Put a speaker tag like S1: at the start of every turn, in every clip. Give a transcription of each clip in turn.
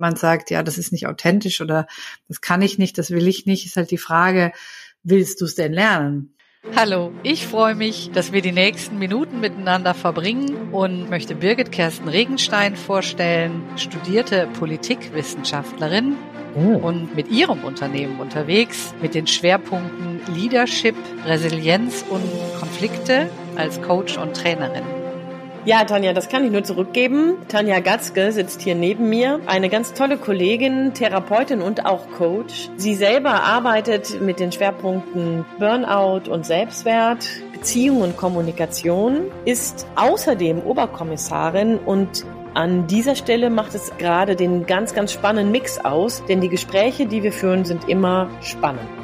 S1: man sagt, ja, das ist nicht authentisch oder das kann ich nicht, das will ich nicht, ist halt die Frage, willst du es denn lernen?
S2: Hallo, ich freue mich, dass wir die nächsten Minuten miteinander verbringen und möchte Birgit Kersten Regenstein vorstellen, studierte Politikwissenschaftlerin oh. und mit ihrem Unternehmen unterwegs mit den Schwerpunkten Leadership, Resilienz und Konflikte als Coach und Trainerin.
S3: Ja, Tanja, das kann ich nur zurückgeben. Tanja Gatzke sitzt hier neben mir. Eine ganz tolle Kollegin, Therapeutin und auch Coach. Sie selber arbeitet mit den Schwerpunkten Burnout und Selbstwert, Beziehung und Kommunikation, ist außerdem Oberkommissarin und an dieser Stelle macht es gerade den ganz, ganz spannenden Mix aus, denn die Gespräche, die wir führen, sind immer spannend.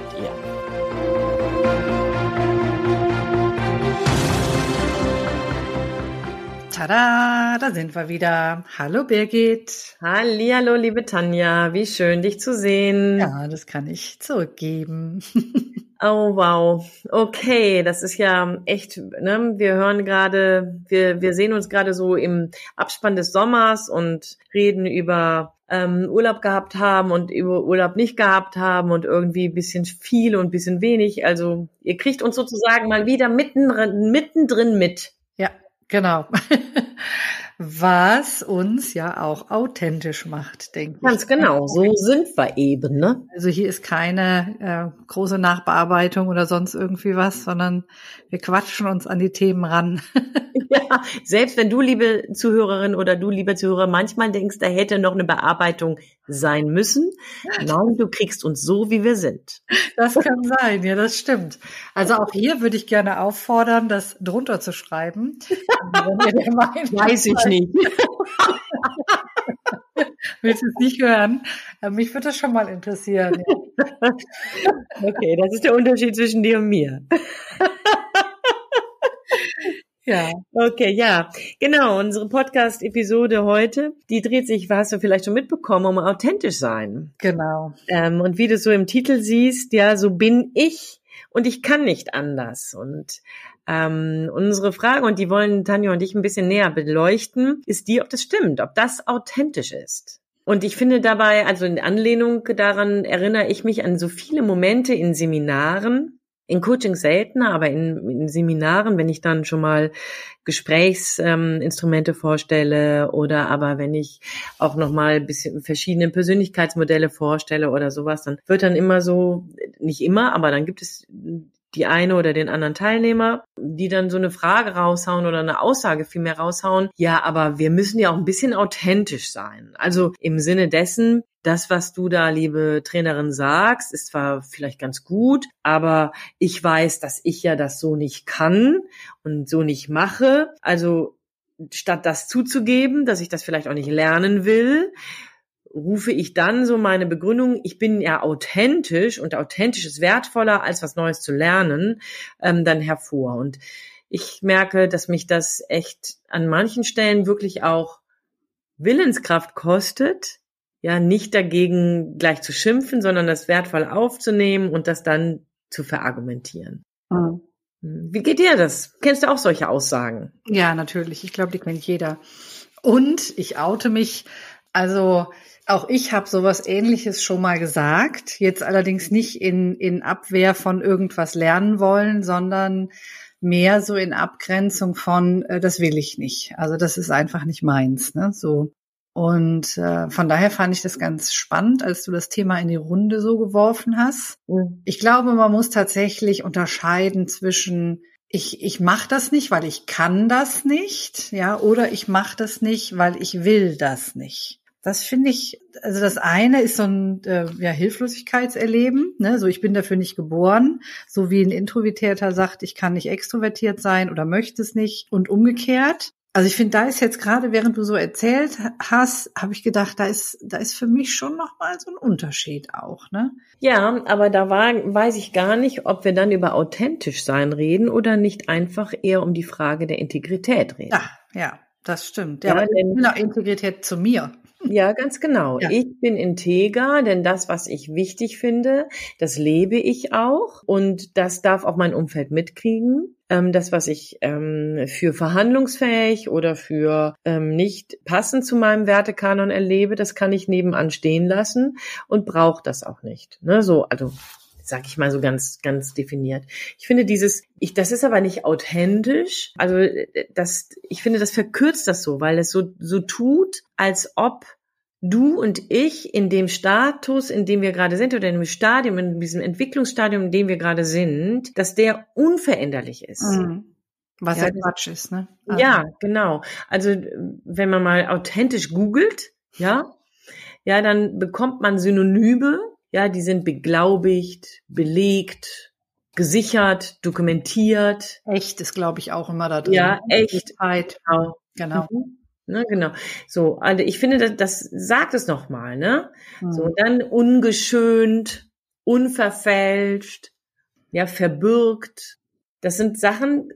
S1: Tada, da sind wir wieder. Hallo Birgit.
S3: Hallihallo, liebe Tanja. Wie schön, dich zu sehen.
S1: Ja, das kann ich zurückgeben.
S3: oh, wow. Okay, das ist ja echt, ne? Wir hören gerade, wir, wir sehen uns gerade so im Abspann des Sommers und reden über ähm, Urlaub gehabt haben und über Urlaub nicht gehabt haben und irgendwie ein bisschen viel und ein bisschen wenig. Also ihr kriegt uns sozusagen mal wieder mittendrin, mittendrin mit.
S1: Genau. Was uns ja auch authentisch macht, denke
S3: ich. Ganz genau, so sind wir eben. Ne?
S1: Also hier ist keine äh, große Nachbearbeitung oder sonst irgendwie was, sondern wir quatschen uns an die Themen ran.
S3: ja, selbst wenn du, liebe Zuhörerin oder du, lieber Zuhörer, manchmal denkst, da hätte noch eine Bearbeitung sein müssen. Nein, du kriegst uns so, wie wir sind.
S1: Das kann sein, ja, das stimmt. Also auch hier würde ich gerne auffordern, das drunter zu schreiben.
S3: Weiß ich nicht.
S1: Willst du es nicht hören? Äh, mich würde das schon mal interessieren.
S3: okay, das ist der Unterschied zwischen dir und mir. Ja. Okay, ja. Genau, unsere Podcast-Episode heute, die dreht sich, hast du vielleicht schon mitbekommen, um authentisch sein.
S1: Genau.
S3: Ähm, und wie du so im Titel siehst, ja, so bin ich und ich kann nicht anders. Und ähm, unsere Frage, und die wollen Tanja und ich ein bisschen näher beleuchten, ist die, ob das stimmt, ob das authentisch ist. Und ich finde dabei, also in Anlehnung daran erinnere ich mich an so viele Momente in Seminaren, in Coaching seltener, aber in, in, Seminaren, wenn ich dann schon mal Gesprächsinstrumente ähm, vorstelle oder aber wenn ich auch noch mal bisschen verschiedene Persönlichkeitsmodelle vorstelle oder sowas, dann wird dann immer so, nicht immer, aber dann gibt es die eine oder den anderen Teilnehmer, die dann so eine Frage raushauen oder eine Aussage vielmehr raushauen. Ja, aber wir müssen ja auch ein bisschen authentisch sein. Also im Sinne dessen, das, was du da, liebe Trainerin, sagst, ist zwar vielleicht ganz gut, aber ich weiß, dass ich ja das so nicht kann und so nicht mache. Also statt das zuzugeben, dass ich das vielleicht auch nicht lernen will, rufe ich dann so meine Begründung, ich bin ja authentisch und authentisch ist wertvoller, als was Neues zu lernen, ähm, dann hervor. Und ich merke, dass mich das echt an manchen Stellen wirklich auch Willenskraft kostet, ja, nicht dagegen gleich zu schimpfen, sondern das wertvoll aufzunehmen und das dann zu verargumentieren. Mhm. Wie geht dir das? Kennst du auch solche Aussagen?
S1: Ja, natürlich. Ich glaube, die kennt jeder. Und ich oute mich. Also auch ich habe sowas ähnliches schon mal gesagt, jetzt allerdings nicht in, in Abwehr von irgendwas lernen wollen, sondern mehr so in Abgrenzung von, äh, das will ich nicht. Also das ist einfach nicht meins. Ne? So. Und äh, von daher fand ich das ganz spannend, als du das Thema in die Runde so geworfen hast. Mhm. Ich glaube, man muss tatsächlich unterscheiden zwischen ich, ich mache das nicht, weil ich kann das nicht, ja, oder ich mache das nicht, weil ich will das nicht. Das finde ich, also das eine ist so ein äh, ja, Hilflosigkeitserleben, ne? so ich bin dafür nicht geboren, so wie ein Introvertierter sagt, ich kann nicht extrovertiert sein oder möchte es nicht und umgekehrt. Also ich finde, da ist jetzt gerade, während du so erzählt hast, habe ich gedacht, da ist, da ist für mich schon nochmal so ein Unterschied auch, ne?
S3: Ja, aber da war, weiß ich gar nicht, ob wir dann über authentisch sein reden oder nicht einfach eher um die Frage der Integrität reden.
S1: Ja, ja, das stimmt. Ja, ja denn, Integrität zu mir.
S3: Ja, ganz genau. Ja. Ich bin integer, denn das, was ich wichtig finde, das lebe ich auch und das darf auch mein Umfeld mitkriegen. Ähm, das, was ich ähm, für verhandlungsfähig oder für ähm, nicht passend zu meinem Wertekanon erlebe, das kann ich nebenan stehen lassen und brauche das auch nicht. Ne? So, also sag ich mal so ganz, ganz definiert. Ich finde dieses, ich, das ist aber nicht authentisch. Also das, ich finde, das verkürzt das so, weil es so, so tut, als ob du und ich in dem Status, in dem wir gerade sind, oder in dem Stadium, in diesem Entwicklungsstadium, in dem wir gerade sind, dass der unveränderlich ist. Mhm.
S1: Was ja, ja Quatsch ist, ne?
S3: Also. Ja, genau. Also wenn man mal authentisch googelt, ja, ja, dann bekommt man Synonyme, ja, die sind beglaubigt, belegt, gesichert, dokumentiert.
S1: Echt ist, glaube ich, auch immer da drin.
S3: Ja, echt. Genau.
S1: genau.
S3: Mhm. Ne, genau. So, also ich finde, das, das sagt es nochmal, ne? Mhm. So, dann ungeschönt, unverfälscht, ja, verbürgt. Das sind Sachen,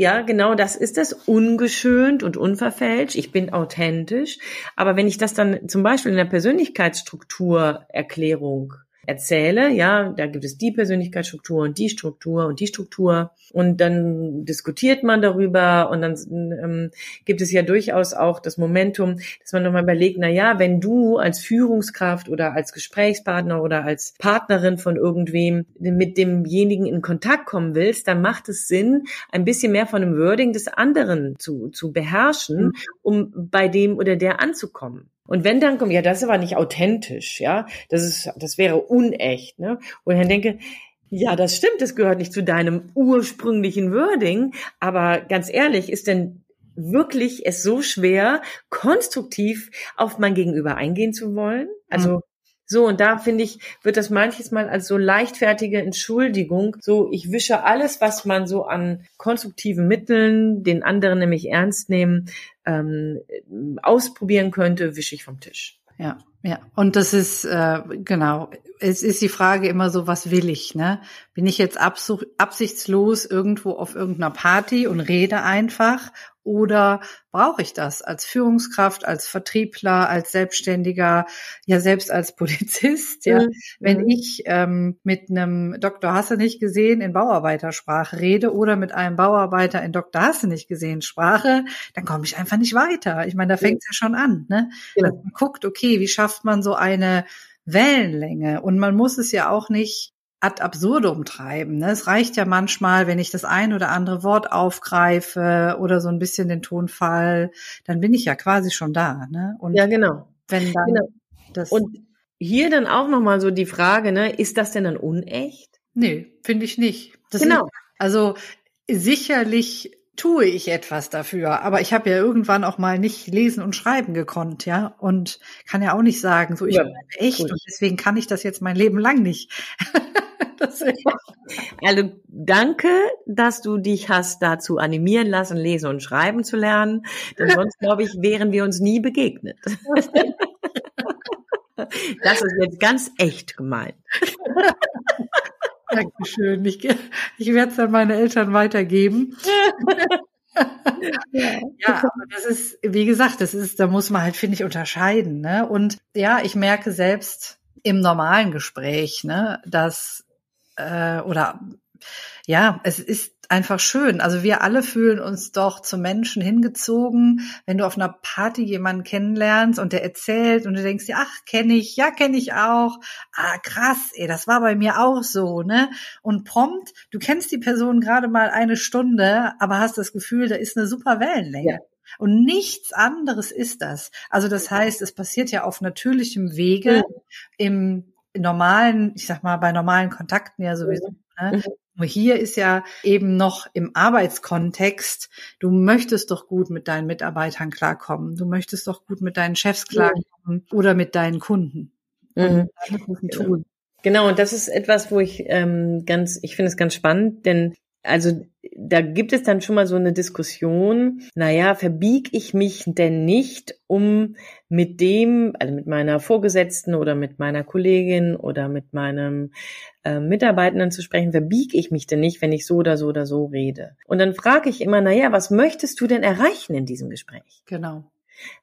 S3: ja, genau, das ist das ungeschönt und unverfälscht. Ich bin authentisch. Aber wenn ich das dann zum Beispiel in der Persönlichkeitsstrukturerklärung erzähle, ja, da gibt es die Persönlichkeitsstruktur und die Struktur und die Struktur und dann diskutiert man darüber und dann ähm, gibt es ja durchaus auch das Momentum, dass man nochmal überlegt, na ja, wenn du als Führungskraft oder als Gesprächspartner oder als Partnerin von irgendwem mit demjenigen in Kontakt kommen willst, dann macht es Sinn, ein bisschen mehr von dem Wording des anderen zu, zu beherrschen, mhm. um bei dem oder der anzukommen. Und wenn dann kommt, ja, das ist aber nicht authentisch, ja, das ist, das wäre unecht, ne? Und dann denke, ja, das stimmt, das gehört nicht zu deinem ursprünglichen Wording, aber ganz ehrlich, ist denn wirklich es so schwer, konstruktiv auf mein Gegenüber eingehen zu wollen? Also. So, und da finde ich, wird das manches Mal als so leichtfertige Entschuldigung, so ich wische alles, was man so an konstruktiven Mitteln, den anderen nämlich ernst nehmen, ähm, ausprobieren könnte, wische ich vom Tisch.
S1: Ja, ja. Und das ist äh, genau. Es ist die Frage immer so, was will ich? Ne? Bin ich jetzt absichtslos irgendwo auf irgendeiner Party und rede einfach oder brauche ich das als Führungskraft, als Vertriebler, als Selbstständiger, ja selbst als Polizist? Ja, mhm. wenn ich ähm, mit einem Dr. Hasse nicht gesehen in Bauarbeitersprache rede oder mit einem Bauarbeiter in Dr. Hasse nicht gesehen Sprache, dann komme ich einfach nicht weiter. Ich meine, da fängt es ja. schon an. Ne? Ja. Man guckt, okay, wie schafft man so eine Wellenlänge? Und man muss es ja auch nicht ad absurdum treiben. Ne? Es reicht ja manchmal, wenn ich das ein oder andere Wort aufgreife oder so ein bisschen den Tonfall, dann bin ich ja quasi schon da. Ne?
S3: Und ja, genau.
S1: Wenn dann
S3: genau. das Und hier dann auch nochmal so die Frage, ne, ist das denn dann unecht?
S1: Nee, finde ich nicht.
S3: Das genau.
S1: Ist, also sicherlich tue ich etwas dafür. Aber ich habe ja irgendwann auch mal nicht lesen und schreiben gekonnt, ja. Und kann ja auch nicht sagen, so ich ja, bin echt gut. und deswegen kann ich das jetzt mein Leben lang nicht.
S3: also danke, dass du dich hast dazu animieren lassen, lesen und schreiben zu lernen. Denn sonst, glaube ich, wären wir uns nie begegnet. Das ist jetzt ganz echt gemeint.
S1: Dankeschön. Ich, ich werde es dann meine Eltern weitergeben. ja. ja, aber das ist, wie gesagt, das ist, da muss man halt, finde ich, unterscheiden. Ne? Und ja, ich merke selbst im normalen Gespräch, ne, dass äh, oder ja, es ist einfach schön. Also wir alle fühlen uns doch zu Menschen hingezogen, wenn du auf einer Party jemanden kennenlernst und der erzählt und du denkst dir, ach, kenne ich, ja, kenne ich auch. Ah, krass, ey, das war bei mir auch so, ne? Und prompt, du kennst die Person gerade mal eine Stunde, aber hast das Gefühl, da ist eine super Wellenlänge. Ja. Und nichts anderes ist das. Also das heißt, es passiert ja auf natürlichem Wege ja. im normalen, ich sag mal, bei normalen Kontakten ja sowieso. Ne? Hier ist ja eben noch im Arbeitskontext, du möchtest doch gut mit deinen Mitarbeitern klarkommen. Du möchtest doch gut mit deinen Chefs klarkommen mhm. oder mit deinen Kunden.
S3: Mhm. Genau, und das ist etwas, wo ich ähm, ganz, ich finde es ganz spannend, denn also da gibt es dann schon mal so eine Diskussion, naja, verbieg ich mich denn nicht, um mit dem, also mit meiner Vorgesetzten oder mit meiner Kollegin oder mit meinem äh, Mitarbeitenden zu sprechen, verbieg ich mich denn nicht, wenn ich so oder so oder so rede? Und dann frage ich immer, naja, was möchtest du denn erreichen in diesem Gespräch?
S1: Genau.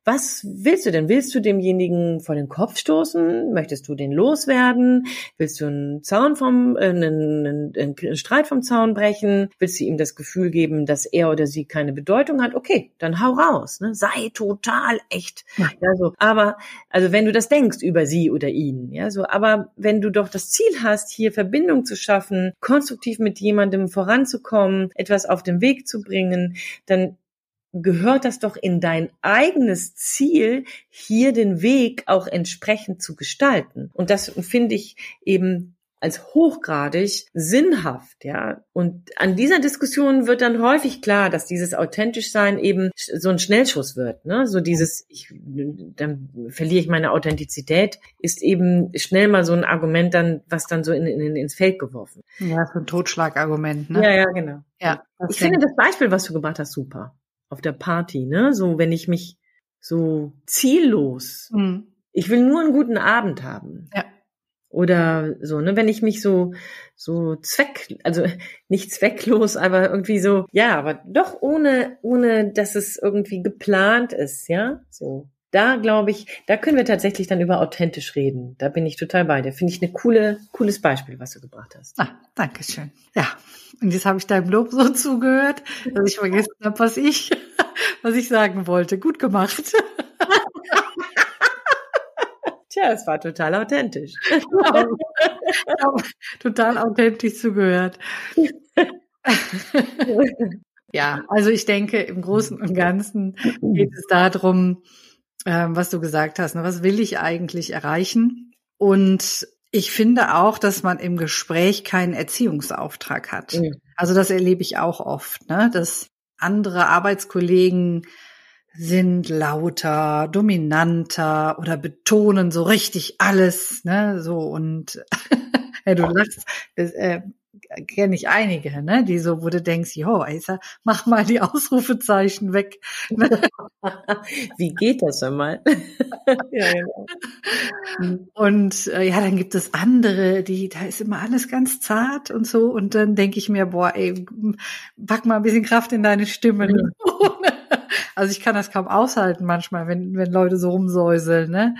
S3: Was willst du denn? Willst du demjenigen vor den Kopf stoßen? Möchtest du den loswerden? Willst du einen Zaun vom, äh, einen, einen, einen Streit vom Zaun brechen? Willst du ihm das Gefühl geben, dass er oder sie keine Bedeutung hat? Okay, dann hau raus. Ne? Sei total echt. Ja. ja, so. Aber also wenn du das denkst über sie oder ihn, ja, so. Aber wenn du doch das Ziel hast, hier Verbindung zu schaffen, konstruktiv mit jemandem voranzukommen, etwas auf den Weg zu bringen, dann gehört das doch in dein eigenes Ziel, hier den Weg auch entsprechend zu gestalten. Und das finde ich eben als hochgradig sinnhaft, ja. Und an dieser Diskussion wird dann häufig klar, dass dieses authentisch sein eben so ein Schnellschuss wird, ne? So dieses, ich, dann verliere ich meine Authentizität, ist eben schnell mal so ein Argument dann, was dann so in, in, ins Feld geworfen.
S1: Ja, so ein Totschlagargument, ne?
S3: Ja, ja, genau. Ja. Ich finde das Beispiel, was du gemacht hast, super auf der Party, ne? So, wenn ich mich so ziellos, mhm. ich will nur einen guten Abend haben. Ja. Oder so, ne, wenn ich mich so, so zweck, also nicht zwecklos, aber irgendwie so, ja, aber doch ohne, ohne, dass es irgendwie geplant ist, ja, so. Da glaube ich, da können wir tatsächlich dann über authentisch reden. Da bin ich total bei dir. Finde ich eine coole, cooles Beispiel, was du gebracht hast.
S1: Ah, danke schön. Ja, und jetzt habe ich deinem Lob so zugehört, dass ich vergessen habe, was ich, was ich sagen wollte. Gut gemacht.
S3: Tja, es war total authentisch.
S1: total authentisch zugehört. ja, also ich denke, im Großen und Ganzen geht es darum, ähm, was du gesagt hast. Ne? Was will ich eigentlich erreichen? Und ich finde auch, dass man im Gespräch keinen Erziehungsauftrag hat. Mhm. Also das erlebe ich auch oft, ne? dass andere Arbeitskollegen sind lauter, dominanter oder betonen so richtig alles, ne, so und ja, du lachst, das, äh, kenne ich einige, ne, die so, wo du denkst, jo, Aisa, mach mal die Ausrufezeichen weg.
S3: Wie geht das einmal?
S1: ja, genau. Und äh, ja, dann gibt es andere, die, da ist immer alles ganz zart und so. Und dann denke ich mir, boah, ey, pack mal ein bisschen Kraft in deine Stimme. Ne? also ich kann das kaum aushalten manchmal, wenn, wenn Leute so rumsäuseln, ne?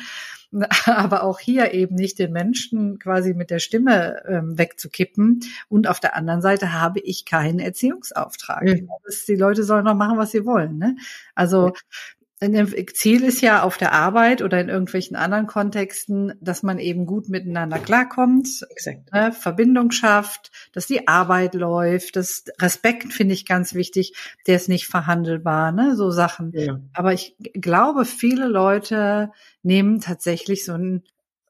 S1: aber auch hier eben nicht den Menschen quasi mit der Stimme ähm, wegzukippen. Und auf der anderen Seite habe ich keinen Erziehungsauftrag. Mhm. die Leute sollen noch machen, was sie wollen. Ne? Also Ziel ist ja auf der Arbeit oder in irgendwelchen anderen Kontexten, dass man eben gut miteinander klarkommt, ne, Verbindung schafft, dass die Arbeit läuft, das Respekt finde ich ganz wichtig, der ist nicht verhandelbar, ne, so Sachen. Ja. Aber ich glaube, viele Leute nehmen tatsächlich so ein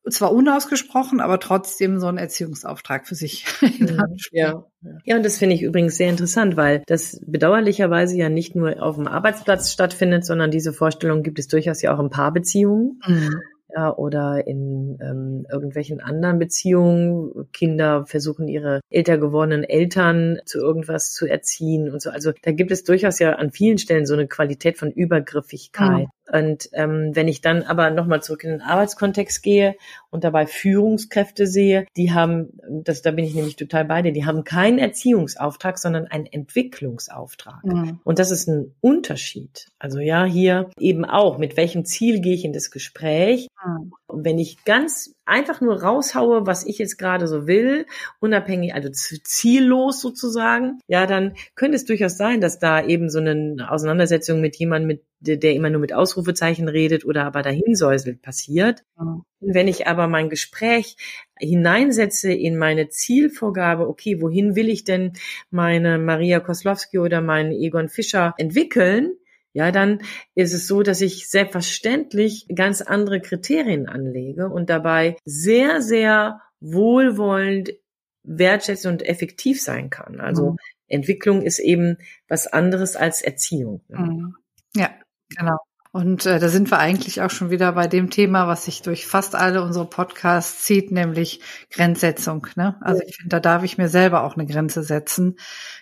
S1: zwar unausgesprochen, aber trotzdem so ein Erziehungsauftrag für sich.
S3: Mhm. ja. ja, und das finde ich übrigens sehr interessant, weil das bedauerlicherweise ja nicht nur auf dem Arbeitsplatz stattfindet, sondern diese Vorstellung gibt es durchaus ja auch in Paarbeziehungen. Mhm ja, oder in ähm, irgendwelchen anderen Beziehungen. Kinder versuchen ihre älter gewordenen Eltern zu irgendwas zu erziehen und so. Also da gibt es durchaus ja an vielen Stellen so eine Qualität von Übergriffigkeit. Mhm. Und ähm, wenn ich dann aber nochmal zurück in den Arbeitskontext gehe und dabei Führungskräfte sehe, die haben, das, da bin ich nämlich total bei dir, die haben keinen Erziehungsauftrag, sondern einen Entwicklungsauftrag. Mhm. Und das ist ein Unterschied. Also ja, hier eben auch, mit welchem Ziel gehe ich in das Gespräch? Mhm. Und wenn ich ganz einfach nur raushaue, was ich jetzt gerade so will, unabhängig, also ziellos sozusagen, ja, dann könnte es durchaus sein, dass da eben so eine Auseinandersetzung mit jemandem, mit, der immer nur mit Ausrufezeichen redet oder aber dahinsäuselt passiert. Mhm. Wenn ich aber mein Gespräch hineinsetze in meine Zielvorgabe, okay, wohin will ich denn meine Maria Koslowski oder meinen Egon Fischer entwickeln, ja, dann ist es so, dass ich selbstverständlich ganz andere Kriterien anlege und dabei sehr, sehr wohlwollend, wertschätzend und effektiv sein kann. Also mhm. Entwicklung ist eben was anderes als Erziehung.
S1: Ne? Mhm. Ja, genau. Und äh, da sind wir eigentlich auch schon wieder bei dem Thema, was sich durch fast alle unsere Podcasts zieht, nämlich Grenzsetzung. Ne? Also ich finde, da darf ich mir selber auch eine Grenze setzen,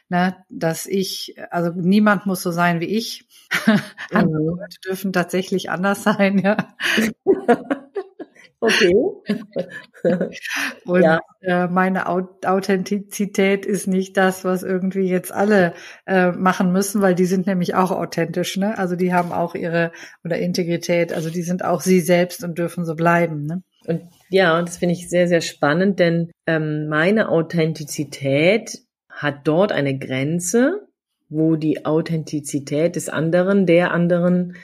S1: ne? dass ich, also niemand muss so sein wie ich. Andere mhm. Leute dürfen tatsächlich anders sein, ja.
S3: Okay.
S1: Und ja. äh, meine Authentizität ist nicht das, was irgendwie jetzt alle äh, machen müssen, weil die sind nämlich auch authentisch, ne? Also die haben auch ihre oder Integrität, also die sind auch sie selbst und dürfen so bleiben, ne?
S3: Und ja, das finde ich sehr, sehr spannend, denn ähm, meine Authentizität hat dort eine Grenze, wo die Authentizität des anderen, der anderen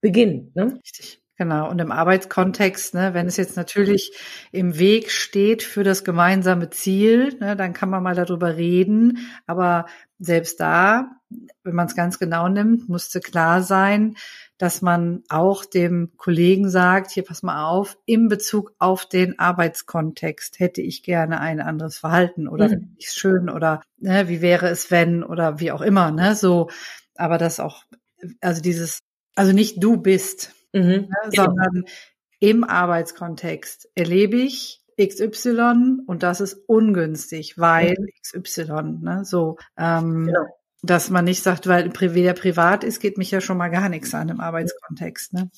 S3: beginnt. Ne?
S1: Richtig. Genau. Und im Arbeitskontext, ne, wenn es jetzt natürlich im Weg steht für das gemeinsame Ziel, ne, dann kann man mal darüber reden. Aber selbst da, wenn man es ganz genau nimmt, musste klar sein, dass man auch dem Kollegen sagt, hier pass mal auf, in Bezug auf den Arbeitskontext hätte ich gerne ein anderes Verhalten oder mhm. finde ich schön oder ne, wie wäre es wenn oder wie auch immer, ne, so. Aber das auch, also dieses, also nicht du bist, mhm, ne, genau. sondern im Arbeitskontext erlebe ich XY und das ist ungünstig, weil mhm. XY, ne, so, ähm, genau. dass man nicht sagt, weil wer privat ist, geht mich ja schon mal gar nichts an im Arbeitskontext, ne.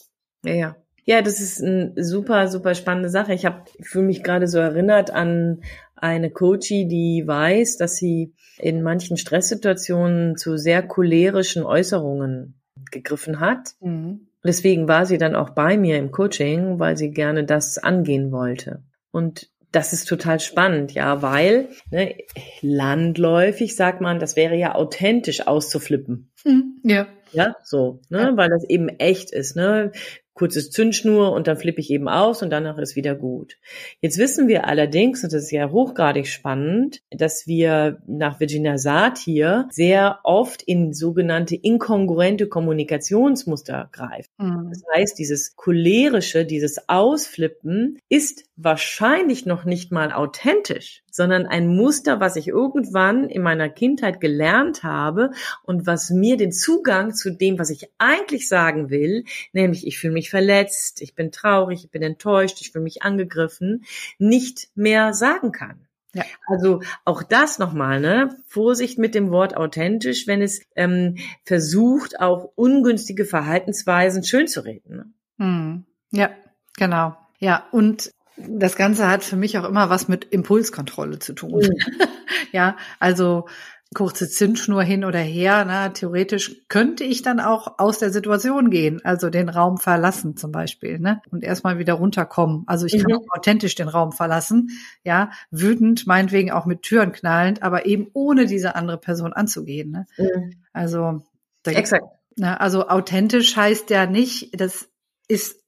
S3: Ja, ja. Ja, das ist eine super, super spannende Sache. Ich habe, fühle mich gerade so erinnert an eine Coachie, die weiß, dass sie in manchen Stresssituationen zu sehr cholerischen Äußerungen gegriffen hat. Mhm. Deswegen war sie dann auch bei mir im Coaching, weil sie gerne das angehen wollte. Und das ist total spannend, ja, weil ne, landläufig sagt man, das wäre ja authentisch auszuflippen.
S1: Mhm. Ja.
S3: Ja, so, ne, ja. weil das eben echt ist, ne kurzes Zündschnur und dann flippe ich eben aus und danach ist wieder gut. Jetzt wissen wir allerdings, und das ist ja hochgradig spannend, dass wir nach Virginia Satir sehr oft in sogenannte inkongruente Kommunikationsmuster greifen. Mhm. Das heißt, dieses cholerische, dieses Ausflippen ist wahrscheinlich noch nicht mal authentisch, sondern ein Muster, was ich irgendwann in meiner Kindheit gelernt habe und was mir den Zugang zu dem, was ich eigentlich sagen will, nämlich ich fühle mich verletzt, ich bin traurig, ich bin enttäuscht, ich fühle mich angegriffen, nicht mehr sagen kann. Ja. Also auch das nochmal, ne? Vorsicht mit dem Wort authentisch, wenn es ähm, versucht, auch ungünstige Verhaltensweisen schön zu reden. Ne?
S1: Hm. Ja, genau. Ja, und das Ganze hat für mich auch immer was mit Impulskontrolle zu tun. Mhm. ja, also kurze Zündschnur hin oder her. Na, theoretisch könnte ich dann auch aus der Situation gehen, also den Raum verlassen zum Beispiel, ne? Und erstmal wieder runterkommen. Also ich mhm. kann auch authentisch den Raum verlassen, ja, wütend, meinetwegen auch mit Türen knallend, aber eben ohne diese andere Person anzugehen. Ne? Mhm. Also da Exakt. Na, also authentisch heißt ja nicht, das ist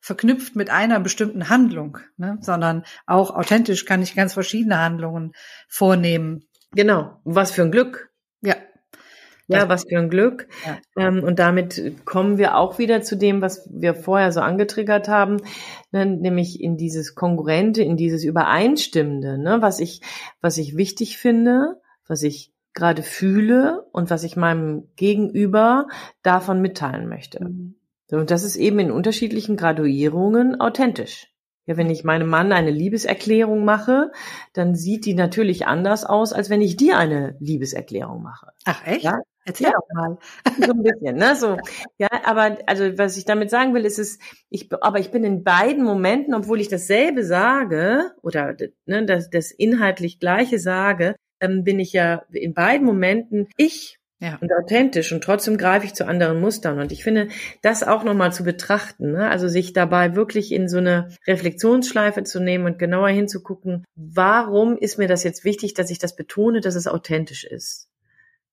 S1: verknüpft mit einer bestimmten Handlung, ne? sondern auch authentisch kann ich ganz verschiedene Handlungen vornehmen.
S3: Genau, was für ein Glück.
S1: Ja.
S3: Ja, was für ein Glück. Ja. Ähm, und damit kommen wir auch wieder zu dem, was wir vorher so angetriggert haben, ne, nämlich in dieses Kongruente, in dieses Übereinstimmende, ne, was ich, was ich wichtig finde, was ich gerade fühle und was ich meinem Gegenüber davon mitteilen möchte. Mhm. Und das ist eben in unterschiedlichen Graduierungen authentisch. Ja, wenn ich meinem Mann eine Liebeserklärung mache, dann sieht die natürlich anders aus, als wenn ich dir eine Liebeserklärung mache.
S1: Ach echt?
S3: Ja? Erzähl ja. doch mal. So ein bisschen, ne? So, ja, aber also was ich damit sagen will, ist es, ich, aber ich bin in beiden Momenten, obwohl ich dasselbe sage oder ne, das, das inhaltlich Gleiche sage, ähm, bin ich ja in beiden Momenten ich ja. Und authentisch und trotzdem greife ich zu anderen Mustern. Und ich finde, das auch nochmal zu betrachten, ne? also sich dabei wirklich in so eine Reflexionsschleife zu nehmen und genauer hinzugucken, warum ist mir das jetzt wichtig, dass ich das betone, dass es authentisch ist.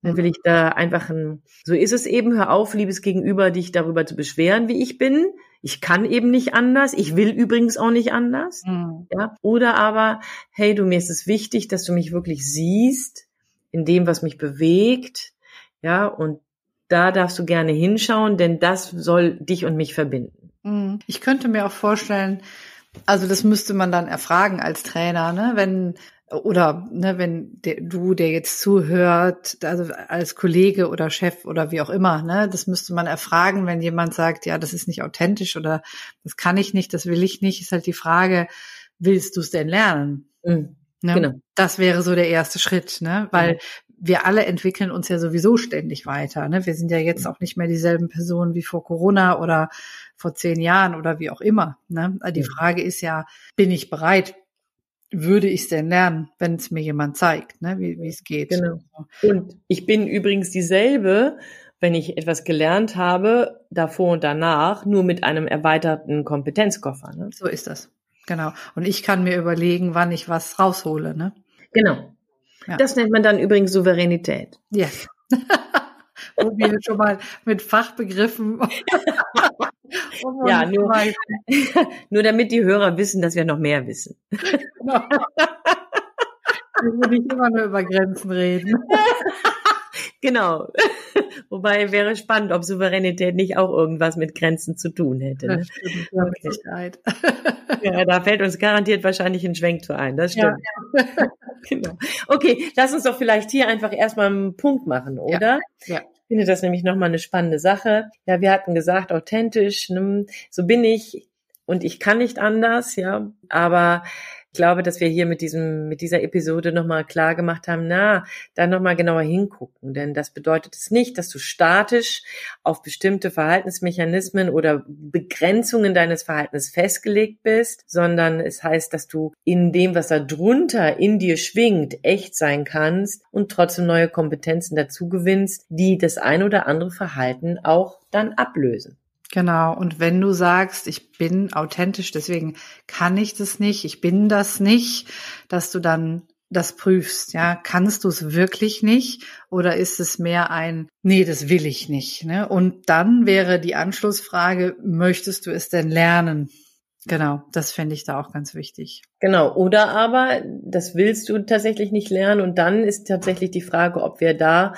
S3: Dann will ich da einfach ein, so ist es eben, hör auf, liebes Gegenüber, dich darüber zu beschweren, wie ich bin. Ich kann eben nicht anders. Ich will übrigens auch nicht anders. Mhm. Ja. Oder aber, hey, du, mir ist es wichtig, dass du mich wirklich siehst in dem, was mich bewegt, ja, und da darfst du gerne hinschauen, denn das soll dich und mich verbinden.
S1: Mhm. Ich könnte mir auch vorstellen, also das müsste man dann erfragen als Trainer, ne, wenn oder ne, wenn der, du, der jetzt zuhört, also als Kollege oder Chef oder wie auch immer, ne, das müsste man erfragen, wenn jemand sagt, ja, das ist nicht authentisch oder das kann ich nicht, das will ich nicht, ist halt die Frage, willst du es denn lernen? Mhm. Ne? Genau. Das wäre so der erste Schritt, ne? Weil wir alle entwickeln uns ja sowieso ständig weiter. Ne? Wir sind ja jetzt auch nicht mehr dieselben Personen wie vor Corona oder vor zehn Jahren oder wie auch immer. Ne? Die Frage ist ja, bin ich bereit? Würde ich es denn lernen, wenn es mir jemand zeigt, ne? wie wie es geht?
S3: Genau. Und ich bin übrigens dieselbe, wenn ich etwas gelernt habe, davor und danach, nur mit einem erweiterten Kompetenzkoffer. Ne?
S1: So ist das. Genau. Und ich kann mir überlegen, wann ich was raushole. Ne?
S3: Genau. Ja. Das nennt man dann übrigens Souveränität.
S1: Ja. Wo wir schon mal mit Fachbegriffen.
S3: ja, nur, nur damit die Hörer wissen, dass wir noch mehr wissen. Genau.
S1: Wir nicht immer nur über Grenzen reden.
S3: Genau. Wobei wäre spannend, ob Souveränität nicht auch irgendwas mit Grenzen zu tun hätte. Ne? Stimmt, ja, da fällt uns garantiert wahrscheinlich ein Schwenk zu ein. Das stimmt. Ja. genau. Okay, lass uns doch vielleicht hier einfach erstmal einen Punkt machen, oder? Ja. ja. Ich finde das nämlich nochmal eine spannende Sache. Ja, wir hatten gesagt, authentisch, ne? so bin ich und ich kann nicht anders, ja, aber glaube, dass wir hier mit diesem, mit dieser Episode nochmal klar gemacht haben, na, da nochmal genauer hingucken. Denn das bedeutet es nicht, dass du statisch auf bestimmte Verhaltensmechanismen oder Begrenzungen deines Verhaltens festgelegt bist, sondern es heißt, dass du in dem, was da drunter in dir schwingt, echt sein kannst und trotzdem neue Kompetenzen dazu gewinnst, die das ein oder andere Verhalten auch dann ablösen.
S1: Genau. Und wenn du sagst, ich bin authentisch, deswegen kann ich das nicht, ich bin das nicht, dass du dann das prüfst, ja, kannst du es wirklich nicht oder ist es mehr ein, nee, das will ich nicht, ne? Und dann wäre die Anschlussfrage, möchtest du es denn lernen? Genau, das fände ich da auch ganz wichtig.
S3: Genau, oder aber das willst du tatsächlich nicht lernen und dann ist tatsächlich die Frage, ob wir da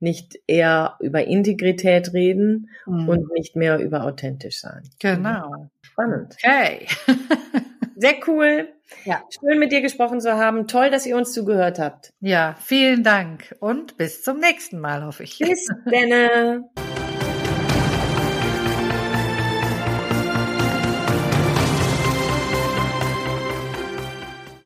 S3: nicht eher über Integrität reden mhm. und nicht mehr über authentisch sein.
S1: Genau.
S3: Spannend.
S1: Okay.
S3: Sehr cool. Ja. Schön mit dir gesprochen zu haben. Toll, dass ihr uns zugehört habt.
S1: Ja, vielen Dank und bis zum nächsten Mal, hoffe ich.
S3: Bis dann.